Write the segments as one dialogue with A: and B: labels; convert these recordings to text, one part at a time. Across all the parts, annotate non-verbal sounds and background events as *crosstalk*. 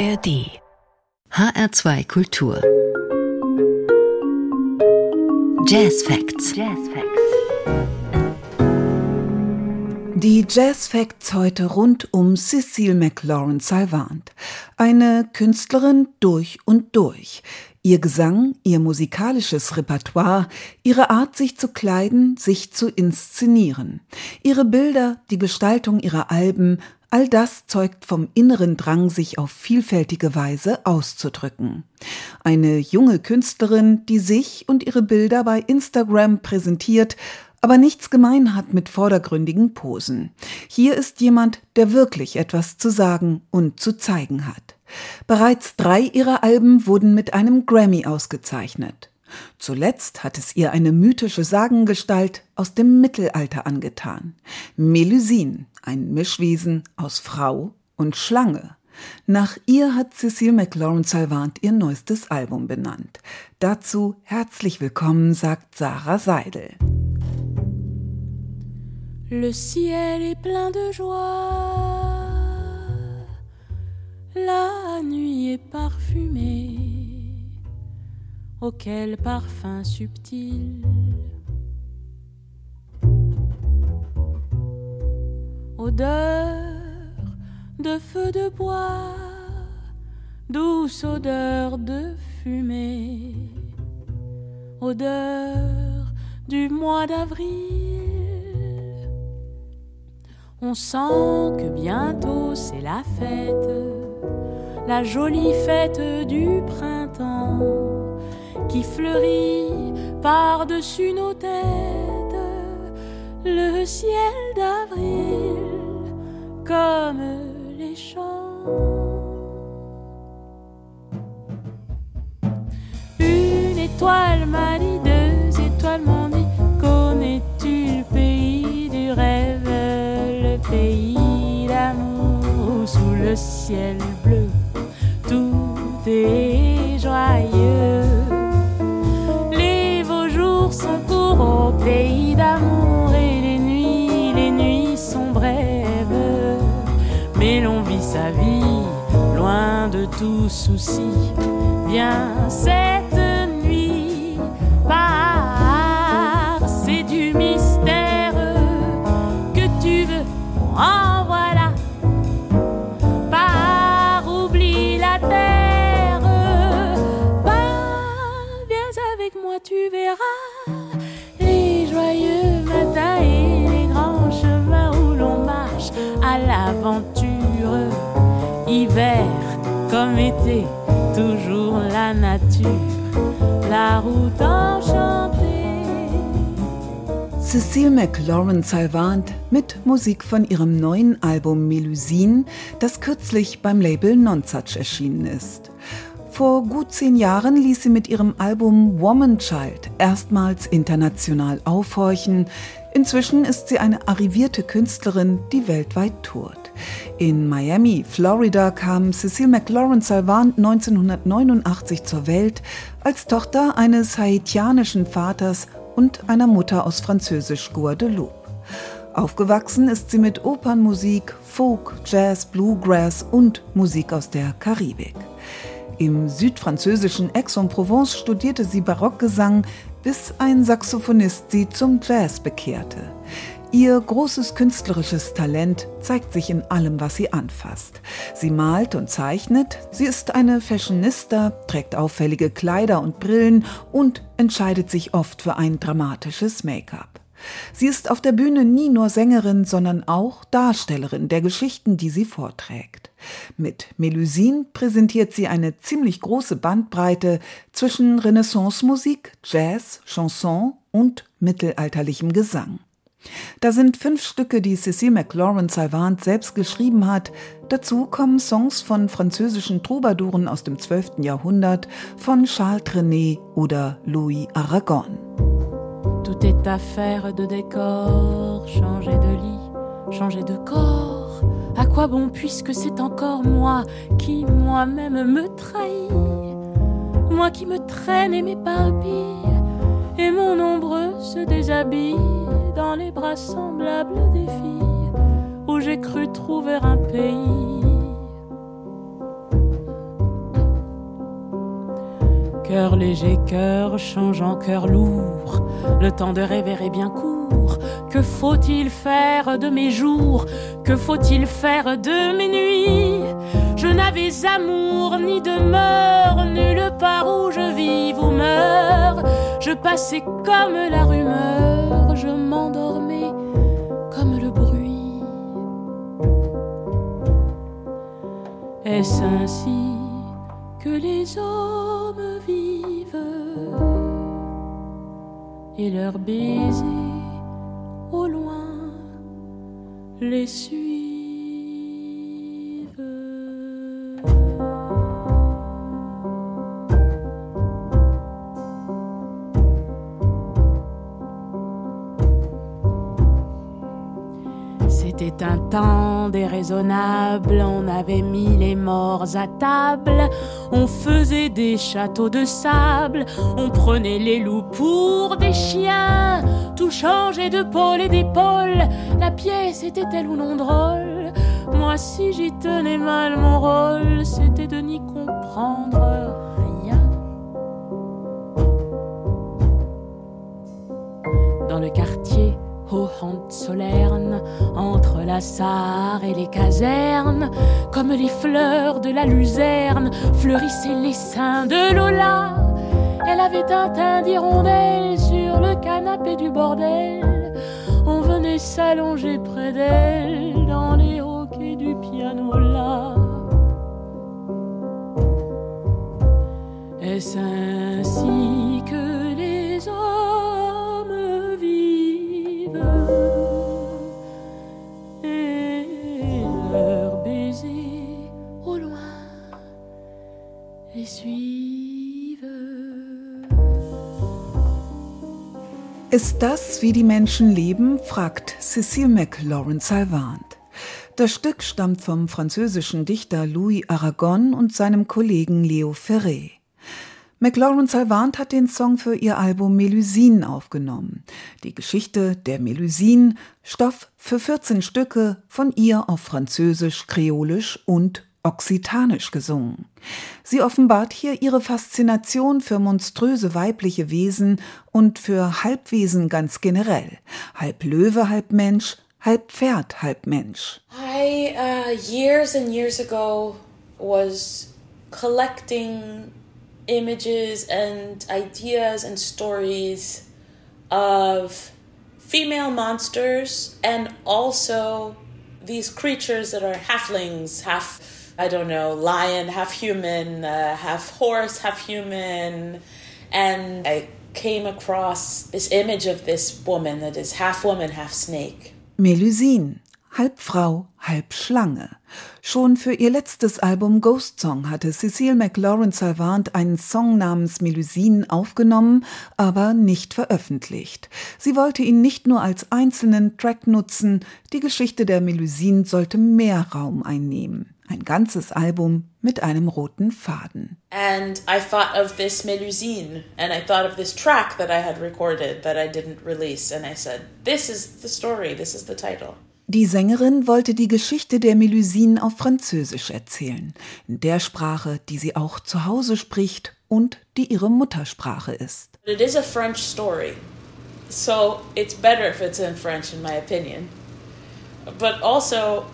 A: ARD HR2 Kultur Jazz Facts. Jazz Facts.
B: Die Jazz Facts heute rund um Cecile McLaurin Salvant, eine Künstlerin durch und durch. Ihr Gesang, ihr musikalisches Repertoire, ihre Art, sich zu kleiden, sich zu inszenieren, ihre Bilder, die Gestaltung ihrer Alben, all das zeugt vom inneren Drang, sich auf vielfältige Weise auszudrücken. Eine junge Künstlerin, die sich und ihre Bilder bei Instagram präsentiert, aber nichts gemein hat mit vordergründigen Posen. Hier ist jemand, der wirklich etwas zu sagen und zu zeigen hat. Bereits drei ihrer Alben wurden mit einem Grammy ausgezeichnet. Zuletzt hat es ihr eine mythische Sagengestalt aus dem Mittelalter angetan. Melusine, ein Mischwesen aus Frau und Schlange. Nach ihr hat Cecile McLaurin Salvant ihr neuestes Album benannt. Dazu herzlich willkommen, sagt Sarah Seidel.
C: Le ciel est plein de joie. La nuit est parfumée, auquel parfum subtil. Odeur de feu de bois, douce odeur de fumée, odeur du mois d'avril. On sent que bientôt c'est la fête la jolie fête du printemps qui fleurit par-dessus nos têtes le ciel d'avril comme les champs. Une étoile m'a dit, deux étoiles m'ont dit, connais-tu le pays du rêve, le pays d'amour sous le ciel bleu? Joyeux. Tout souci. Viens, cette comme été, toujours la nature, la route enchantée.
B: Cecile McLaurin Salvant mit Musik von ihrem neuen Album Melusine, das kürzlich beim Label Nonsuch erschienen ist. Vor gut zehn Jahren ließ sie mit ihrem Album Woman Child erstmals international aufhorchen. Inzwischen ist sie eine arrivierte Künstlerin, die weltweit tourt. In Miami, Florida kam Cecile McLaurin Salvant 1989 zur Welt als Tochter eines haitianischen Vaters und einer Mutter aus französisch Guadeloupe. Aufgewachsen ist sie mit Opernmusik, Folk, Jazz, Bluegrass und Musik aus der Karibik. Im südfranzösischen Aix-en-Provence studierte sie Barockgesang, bis ein Saxophonist sie zum Jazz bekehrte. Ihr großes künstlerisches Talent zeigt sich in allem, was sie anfasst. Sie malt und zeichnet, sie ist eine Fashionista, trägt auffällige Kleider und Brillen und entscheidet sich oft für ein dramatisches Make-up. Sie ist auf der Bühne nie nur Sängerin, sondern auch Darstellerin der Geschichten, die sie vorträgt. Mit Melusine präsentiert sie eine ziemlich große Bandbreite zwischen Renaissance-Musik, Jazz, Chanson und mittelalterlichem Gesang. Da sind fünf Stücke, die Cécile McLaurin Salvant selbst geschrieben hat. Dazu kommen Songs von französischen Troubadouren aus dem 12. Jahrhundert, von Charles Trenet oder Louis Aragon.
C: Tout est affaire de décor, changer de lit, changer de corps. À quoi bon puisque c'est encore moi qui moi-même me trahis Moi qui me traîne et m'éparpille, et mon ombre se déshabille dans les bras semblables des filles où j'ai cru trouver un pays. Cœur léger, cœur changeant, cœur lourd, le temps de rêver est bien court. Que faut-il faire de mes jours? Que faut-il faire de mes nuits? Je n'avais amour ni demeure, nulle part où je vive ou meurs. Je passais comme la rumeur, je m'endormais comme le bruit. Est-ce ainsi que les hommes vivent? Et leurs baisers au loin les suivent. On avait mis les morts à table, on faisait des châteaux de sable, on prenait les loups pour des chiens, tout changeait de pôle et d'épaule, la pièce était-elle ou non drôle. Moi si j'y tenais mal mon rôle, et les casernes, comme les fleurs de la luzerne, fleurissaient les seins de Lola. Elle avait un teint d'hirondelle sur le canapé du bordel. On venait s'allonger près d'elle dans les hoquets du piano là. Est-ce ainsi
B: Ist das, wie die Menschen leben? fragt Cécile McLaurin Salvant. Das Stück stammt vom französischen Dichter Louis Aragon und seinem Kollegen Leo Ferré. McLaurin Salvant hat den Song für ihr Album Melusine aufgenommen. Die Geschichte der Melusine, Stoff für 14 Stücke, von ihr auf Französisch, Kreolisch und Okzitanisch gesungen. Sie offenbart hier ihre Faszination für monströse weibliche Wesen und für Halbwesen ganz generell. Halb Löwe, halb Mensch, halb Pferd, halb Mensch.
D: I, uh, years and years ago, was collecting images and ideas and stories of female monsters and also these creatures that are halflings, half, I don't know, lion, half human, uh, half horse, half human. And I came across this image of this woman that is half woman, half snake.
B: Melusine, halb Frau, halb Schlange. Schon für ihr letztes Album Ghost Song hatte Cecile McLaurin Salvant einen Song namens Melusine aufgenommen, aber nicht veröffentlicht. Sie wollte ihn nicht nur als einzelnen Track nutzen, die Geschichte der Melusine sollte mehr Raum einnehmen. Ein ganzes Album mit einem roten Faden.
D: And I thought of this Melusine, and I thought of this track that I had recorded that I didn't release, and I said, This is the story, this is the title.
B: Die Sängerin wollte die Geschichte der Melusine auf Französisch erzählen, in der Sprache, die sie auch zu Hause spricht und die ihre Muttersprache ist.
D: It is a French story, so it's better if it's in French, in my opinion. But also,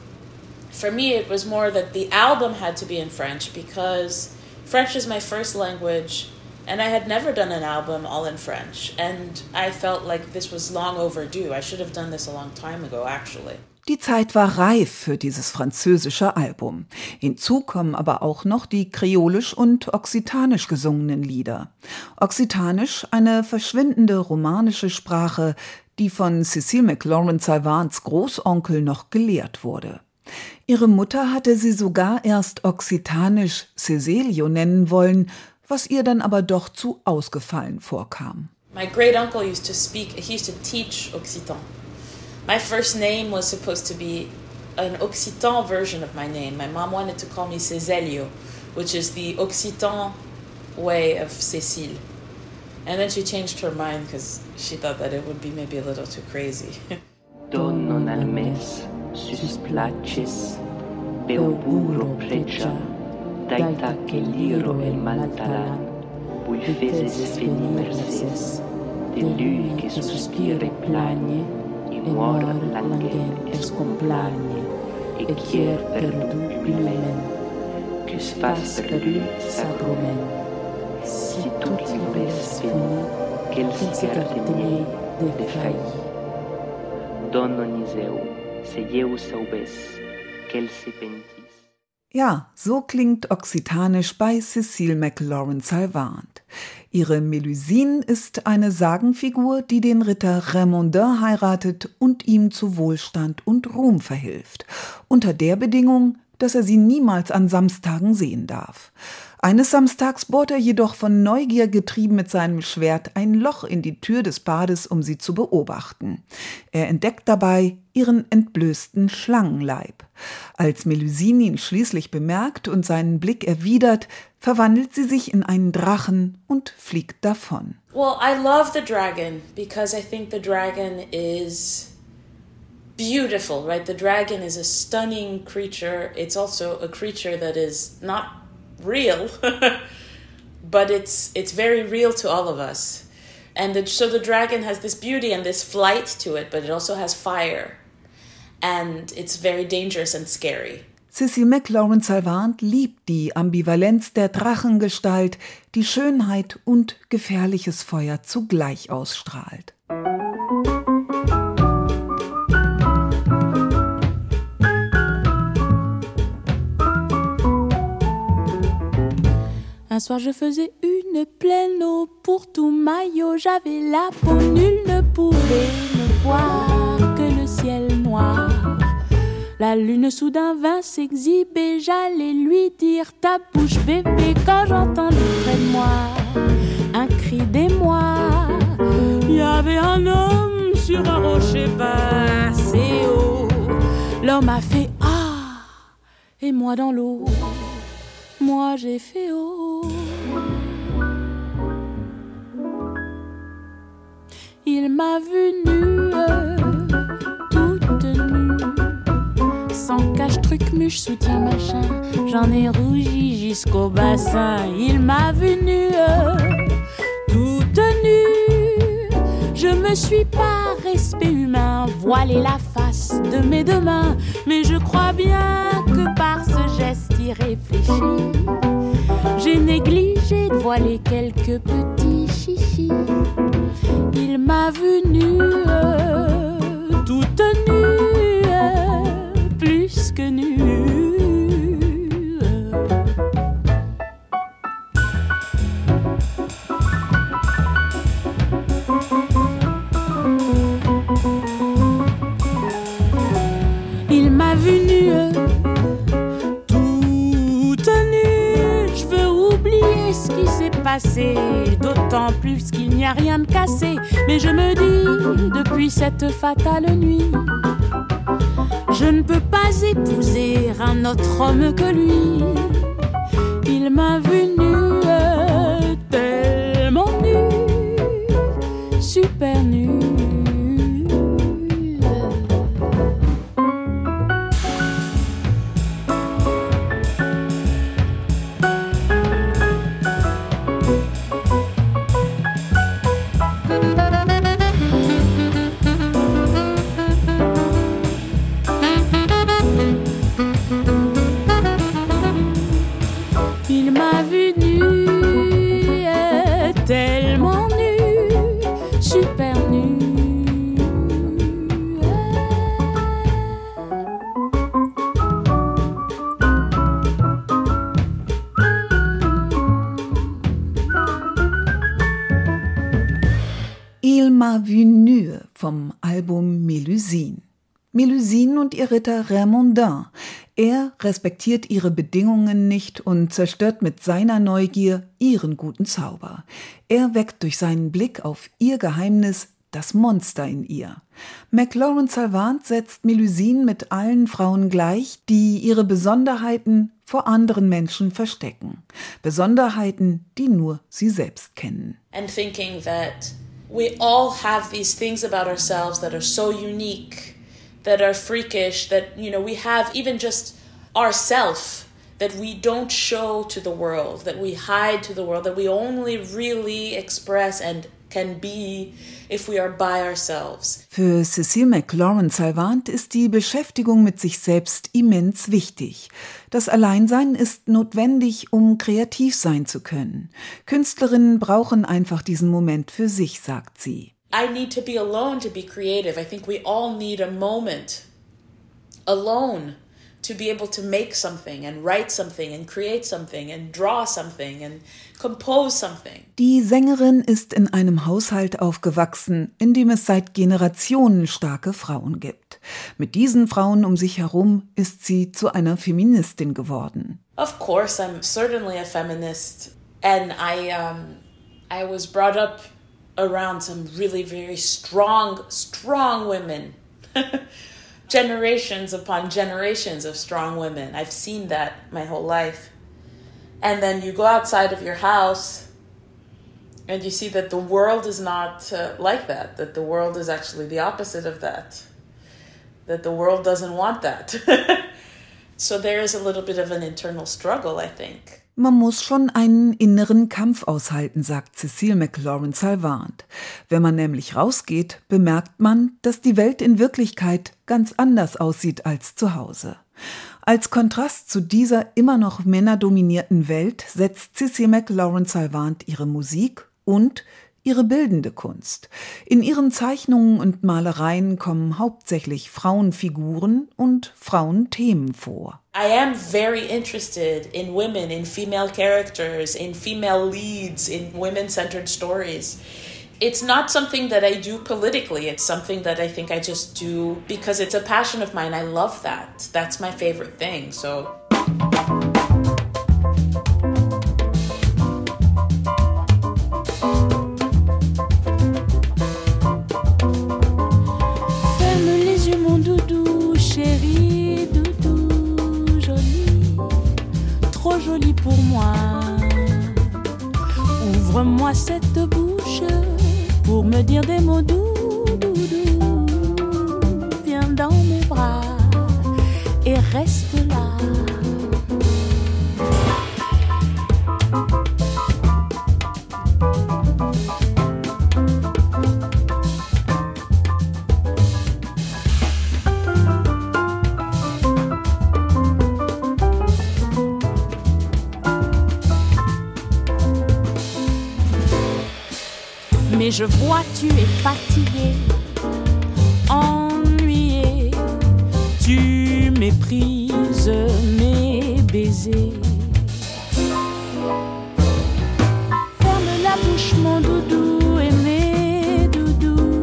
D: for me, it was more that the album had to be in French because French is my first language, and I had never done an album all in French. And I felt like this was long overdue. I should have done this a long time ago, actually.
B: Die Zeit war reif für dieses französische Album. Hinzu kommen aber auch noch die kreolisch und okzitanisch gesungenen Lieder. Okzitanisch, eine verschwindende romanische Sprache, die von Cécile McLaurin Salvants Großonkel noch gelehrt wurde. Ihre Mutter hatte sie sogar erst okzitanisch Cecilio nennen wollen, was ihr dann aber doch zu ausgefallen vorkam.
D: My great uncle used to speak, he used to teach Occitan. My first name was supposed to be an Occitan version of my name. My mom wanted to call me Cézélio, which is the Occitan way of Cécile. And then she changed her mind because she thought that it would be maybe a little too crazy. *laughs*
E: Don non al mes susplaces, beoburo precia, daita che liro el maltalan, bui feses fenimerses, de lui che sospire plagne, e muora langen escomplagne, e chier per dubilem, que sfas per lui sacromen. Si tout il ves fini, qu'elle s'écarte miei de failli.
B: Ja, so klingt Occitanisch bei Cecile McLaurin Salvant. Ihre Melusine ist eine Sagenfigur, die den Ritter Raymondin heiratet und ihm zu Wohlstand und Ruhm verhilft, unter der Bedingung, dass er sie niemals an Samstagen sehen darf. Eines Samstags bohrt er jedoch von Neugier getrieben mit seinem Schwert ein Loch in die Tür des Bades, um sie zu beobachten. Er entdeckt dabei ihren entblößten Schlangenleib. Als Melusine ihn schließlich bemerkt und seinen Blick erwidert, verwandelt sie sich in einen Drachen und fliegt davon.
D: Well, I love the dragon because I think the dragon is beautiful, right? The dragon is a stunning creature. It's also a creature that is not real, *laughs* but it's it's very real to all of us. And the, so the dragon has this beauty and this flight to it, but it also has fire. And it's very dangerous and scary.
B: Cecil McLaurin Salvant liebt die Ambivalenz der Drachengestalt, die Schönheit und gefährliches Feuer zugleich ausstrahlt.
C: Un soir je faisais une pleine eau pour tout maillot, j'avais la peau, nul ne pouvait me voir que le ciel noir. La lune soudain vint s'exhiber, j'allais lui dire ta bouche bébé quand j'entendis près de moi un cri d'émoi. Il y avait un homme sur un rocher passé haut. L'homme a fait ah et moi dans l'eau, moi j'ai fait oh. Il m'a vu nue, toute nue, sans cache, truc, muche, soutien, machin. J'en ai rougi jusqu'au bassin. Il m'a vu nue, toute nue. Je me suis par respect humain voilé la face de mes deux mains, mais je crois bien que par ce geste j'ai négligé de voiler quelques petits chichis. Il m'a vu nue, toute nue, plus que nue. Qui s'est passé, d'autant plus qu'il n'y a rien de cassé. Mais je me dis, depuis cette fatale nuit, je ne peux pas épouser un autre homme que lui. Il m'a vu
B: vom Album Melusine. Melusine und ihr Ritter Raymondin. Er respektiert ihre Bedingungen nicht und zerstört mit seiner Neugier ihren guten Zauber. Er weckt durch seinen Blick auf ihr Geheimnis das Monster in ihr. McLaurin Salvant setzt Melusine mit allen Frauen gleich, die ihre Besonderheiten vor anderen Menschen verstecken. Besonderheiten, die nur sie selbst kennen.
D: and thinking that we all have these things about ourselves that are so unique, that are freakish, that you know we have even just ourself that we don't show to the world, that we hide to the world, that we only really express and can be if we are by ourselves.
B: Für Cecile McLaurin Salvant ist die Beschäftigung mit sich selbst immens wichtig. Das Alleinsein ist notwendig, um kreativ sein zu können. Künstlerinnen brauchen einfach diesen Moment für sich, sagt sie.
D: I need to be alone to be creative. I think we all need a moment alone to be able to make something and write something and create something and draw something and compose something.
B: Die Sängerin ist in einem Haushalt aufgewachsen, in dem es seit Generationen starke Frauen gibt. Mit diesen Frauen um sich herum ist sie zu einer Feministin geworden.
D: Of course, I'm certainly a feminist and I um I was brought up around some really very strong strong women. *laughs* generations upon generations of strong women. I've seen that my whole life. And then you go outside of your house and you see that the world is not uh, like that, that the world is actually the opposite of that, that the world doesn't want that. *laughs* so there is a little bit of an internal struggle, I think.
B: Man muss schon einen inneren Kampf aushalten, sagt Cecile McLaurin Salvant. Wenn man nämlich rausgeht, bemerkt man, dass die Welt in Wirklichkeit ganz anders aussieht als zu Hause. Als Kontrast zu dieser immer noch männerdominierten Welt setzt Cecile McLaurin Salvant ihre Musik und ihre bildende Kunst. In ihren Zeichnungen und Malereien kommen hauptsächlich Frauenfiguren und Frauenthemen vor.
D: I am very interested in women, in female characters, in female leads, in women-centered stories. It's not something that I do politically. It's something that I think I just do because it's a passion of mine. I love that. That's my favorite thing. So
C: je vois tu es fatigué, ennuyé, tu méprises mes baisers. Ferme la bouche mon doudou aimé doudou,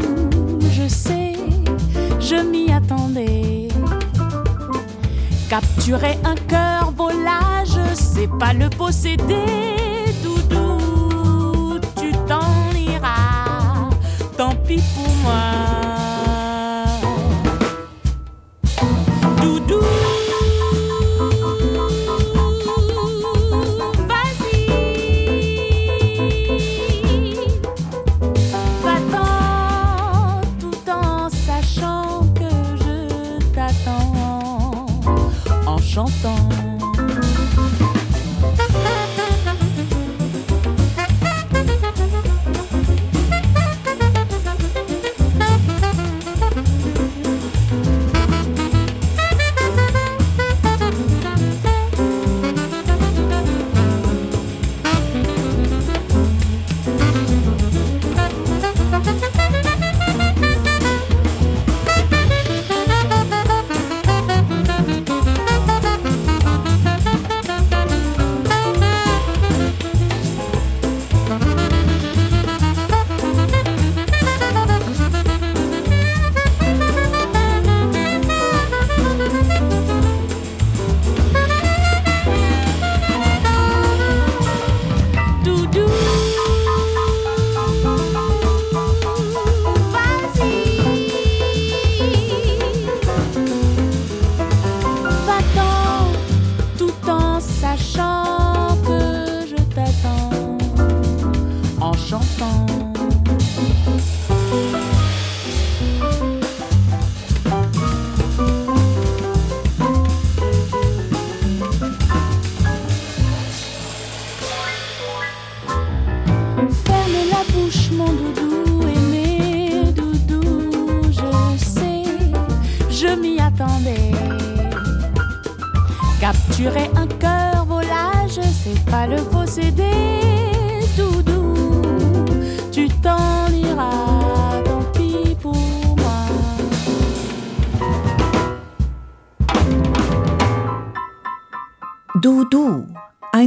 C: je sais, je m'y attendais. Capturer un cœur volage, c'est pas le posséder. Pour moi.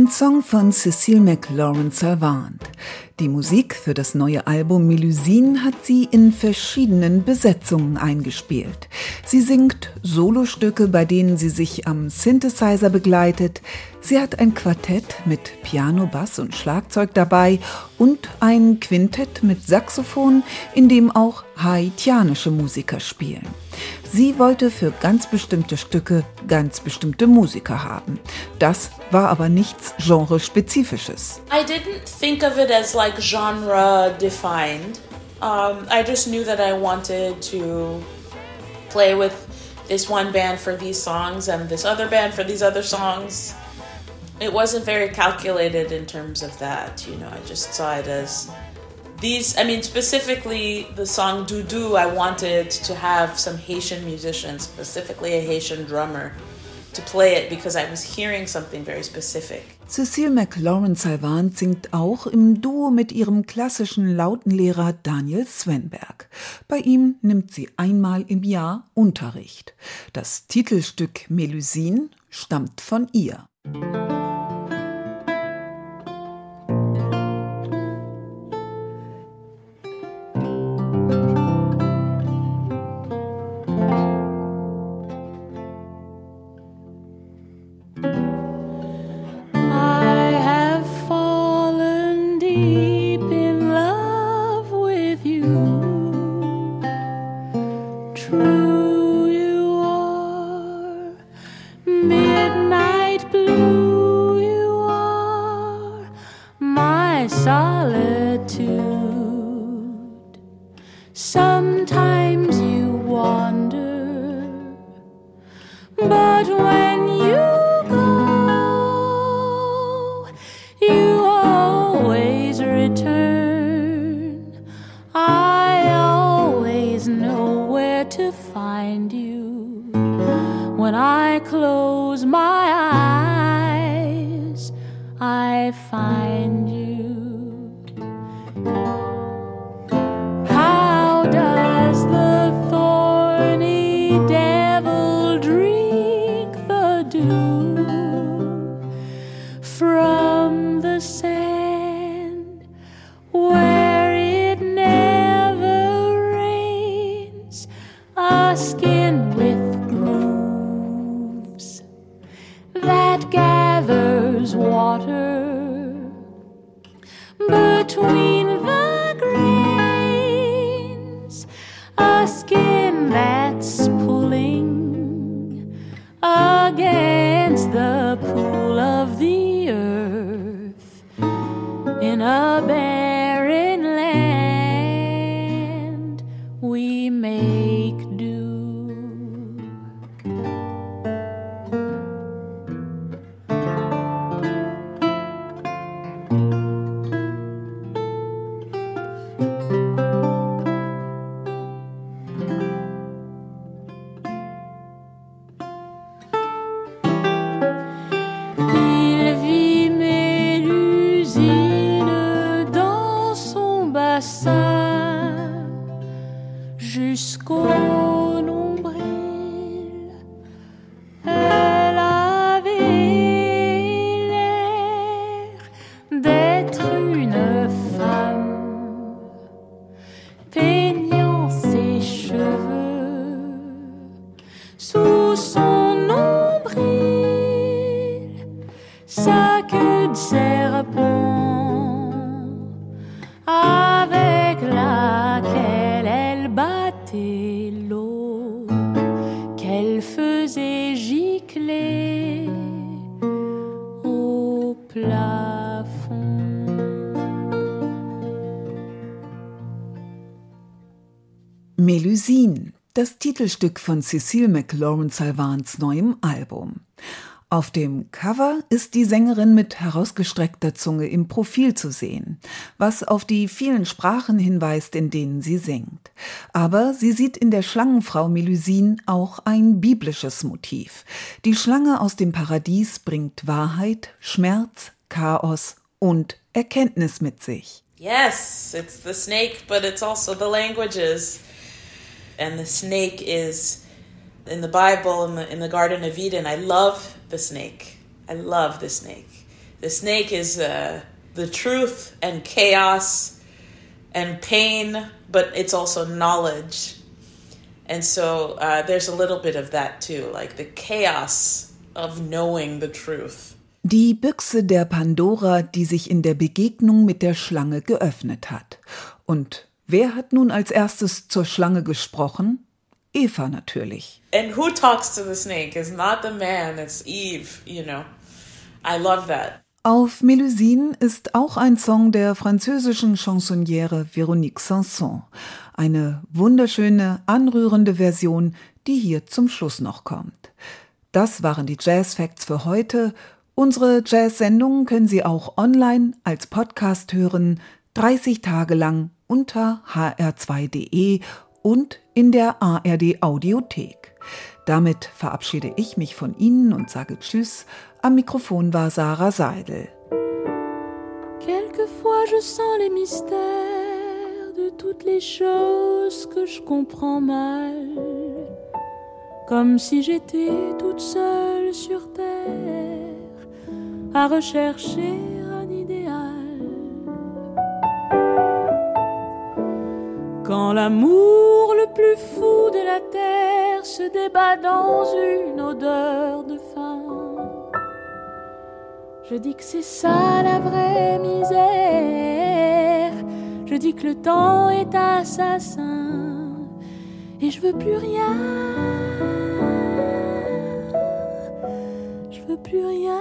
C: Ein Song von Cecile McLaurin Salvant. Die Musik für das neue Album Melusine hat sie in verschiedenen Besetzungen eingespielt. Sie singt Solostücke, bei denen sie sich am Synthesizer begleitet. Sie hat ein Quartett mit Piano, Bass und Schlagzeug dabei und ein Quintett mit Saxophon, in dem auch haitianische Musiker spielen. Sie wollte für ganz bestimmte Stücke ganz bestimmte Musiker haben. Das war aber nichts genrespezifisches.
D: I didn't think of it as like genre defined. Um, I just knew that I wanted to play with this one band for these songs and this other band for these other songs. It wasn't very calculated in terms of that, you know. I just saw it as these i mean specifically the song dudu i wanted to have some haitian musicians specifically a haitian drummer to play it because i was hearing something very specific
C: Cecile McLaurin Salvant singt auch im Duo mit ihrem klassischen Lautenlehrer Daniel Swenberg. Bei ihm nimmt sie einmal im Jahr Unterricht. Das Titelstück Melusine stammt von ihr. close my eyes, I find you. Melusine, das Titelstück von Cecile McLaurin Salvants neuem Album.
B: Auf dem Cover ist die Sängerin mit herausgestreckter Zunge im Profil zu sehen, was auf die vielen Sprachen hinweist, in denen sie singt. Aber sie sieht in der Schlangenfrau Melusine auch ein biblisches Motiv. Die Schlange aus dem Paradies bringt Wahrheit, Schmerz, Chaos und Erkenntnis mit sich.
D: Yes, it's the snake, but it's also the languages. And the snake is in the Bible, in the, in the Garden of Eden. I love the snake. I love the snake. The snake is uh, the truth and chaos and pain, but it's also knowledge. And so uh, there's a little bit of that too, like the chaos of knowing the truth.
B: Die Büchse der Pandora, die sich in der Begegnung mit der Schlange geöffnet hat. Und wer hat nun als erstes zur Schlange gesprochen? Eva natürlich.
D: And who talks to the snake? It's not the man, it's Eve, you know. I love that.
B: Auf Melusine ist auch ein Song der französischen Chansonniere Véronique Sanson. Eine wunderschöne, anrührende Version, die hier zum Schluss noch kommt. Das waren die Jazz Facts für heute. Unsere Jazz-Sendungen können Sie auch online als Podcast hören, 30 Tage lang unter hr2.de und in der ARD Audiothek. Damit verabschiede ich mich von Ihnen und sage Tschüss. Am Mikrofon war Sarah Seidel.
C: Quelquefois je sens les mystères de toutes les choses que je comprends mal, comme si j'étais toute seule sur terre à rechercher Quand l'amour le plus fou de la terre se débat dans une odeur de faim, je dis que c'est ça la vraie misère. Je dis que le temps est assassin et je veux plus rien. Je veux plus rien.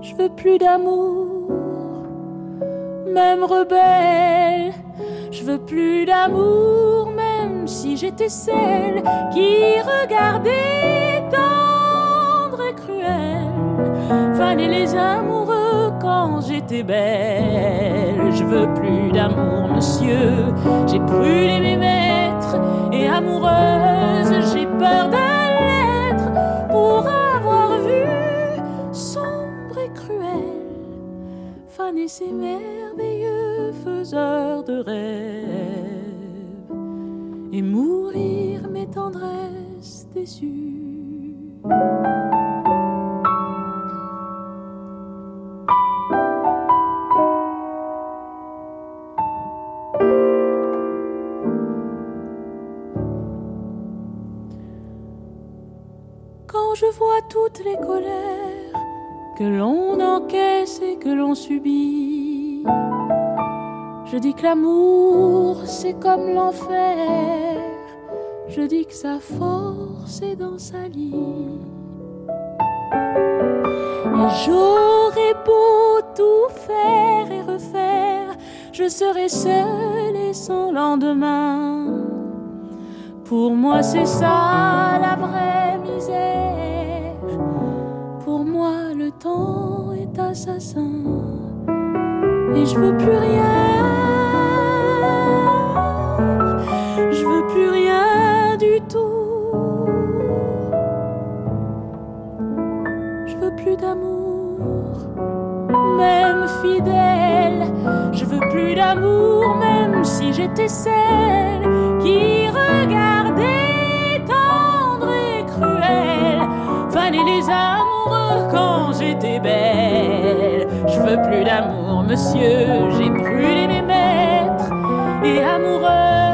C: Je veux plus d'amour, même rebelle. Je veux plus d'amour, même si j'étais celle qui regardait tendre et cruelle. Fallait les amoureux quand j'étais belle. Je veux plus d'amour, monsieur. J'ai brûlé mes maîtres et amoureuse, j'ai peur de faner ces merveilleux faiseurs de rêves et mourir mes tendresses déçues. Quand je vois toutes les colères que l'on encaisse et que l'on subit, je dis que l'amour c'est comme l'enfer, je dis que sa force est dans sa lit. Et j'aurais beau tout faire et refaire, je serai seule et sans lendemain. Pour moi, c'est ça la vraie temps est assassin. Et je veux plus rien. Je veux plus rien du tout. Je veux plus d'amour, même fidèle. Je veux plus d'amour, même si j'étais celle qui regardait tendre et cruelle. Fallait les amoureux quand j'étais belle. Je veux plus d'amour, monsieur. J'ai brûlé mes maîtres et amoureuse.